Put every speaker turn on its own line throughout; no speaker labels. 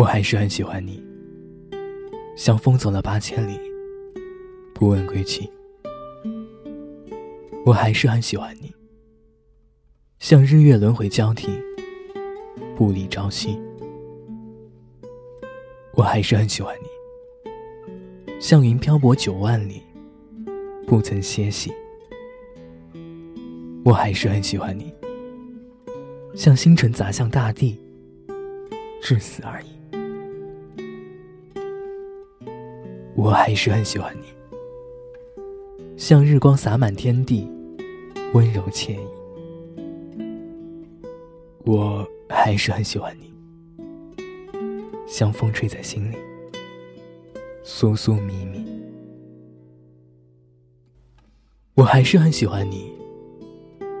我还是很喜欢你，像风走了八千里，不问归期。我还是很喜欢你，像日月轮回交替，不离朝夕。我还是很喜欢你，像云漂泊九万里，不曾歇息。我还是很喜欢你，像星辰砸向大地，至死而已。我还是很喜欢你，像日光洒满天地，温柔惬意。我还是很喜欢你，像风吹在心里，酥酥密密。我还是很喜欢你，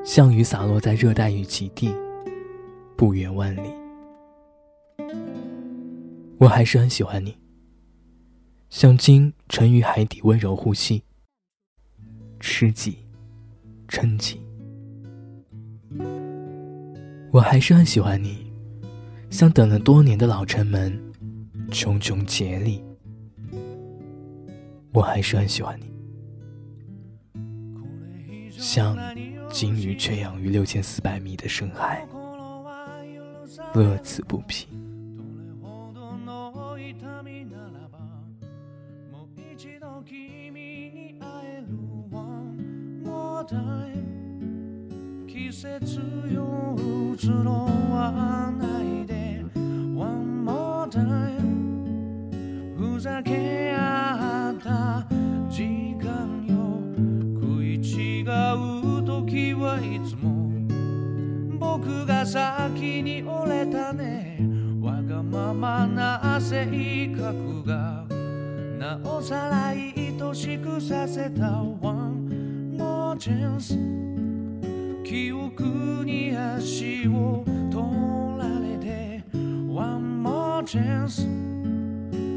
像雨洒落在热带雨季地，不远万里。我还是很喜欢你。像鲸沉于海底，温柔呼吸，吃己，撑己。我还是很喜欢你，像等了多年的老城门，茕茕孑立。我还是很喜欢你，像鲸鱼圈养于六千四百米的深海，乐此不疲。
一度君に会える One more time 季節よ移ろわないで。One more time ふざけ合った時間よ。食い違う時はいつも。僕が先に折れたね。わがままな性格が。な。おさらい愛しくさせた One more chance 記憶に足を取られて One more chance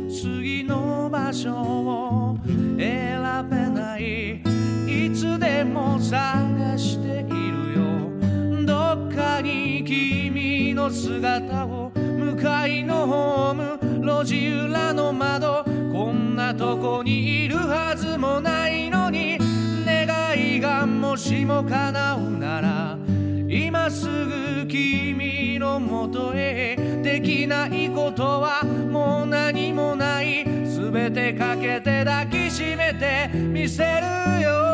次の場所を選べない。いつでも探しているよ。どっかに君の姿を向かいのホーム路地裏の窓なとこにいるはずもないのに願いがもしも叶うなら今すぐ君のもとへできないことはもう何もない。全てかけて抱きしめてみせるよ。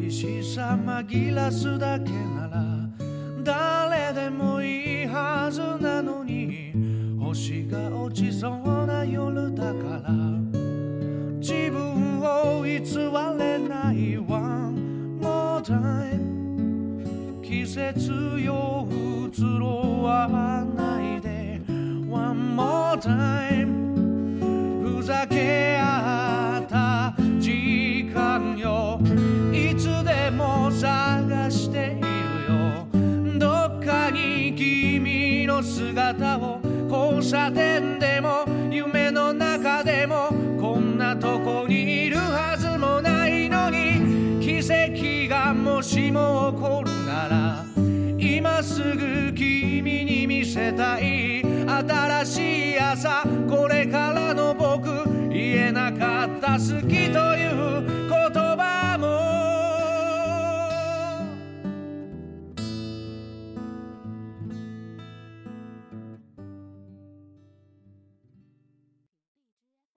寂しさ紛らすだけなら誰でもいいはずなのに星が落ちそうな夜だから。自分を偽れない One more time 季節よ移ろわないで。One more time ふざけ合っ姿を交差点でも夢の中でもこんなとこにいるはずもないのに奇跡がもしも起こるなら今すぐ君に見せたい新しい朝これからの僕言えなかった好きと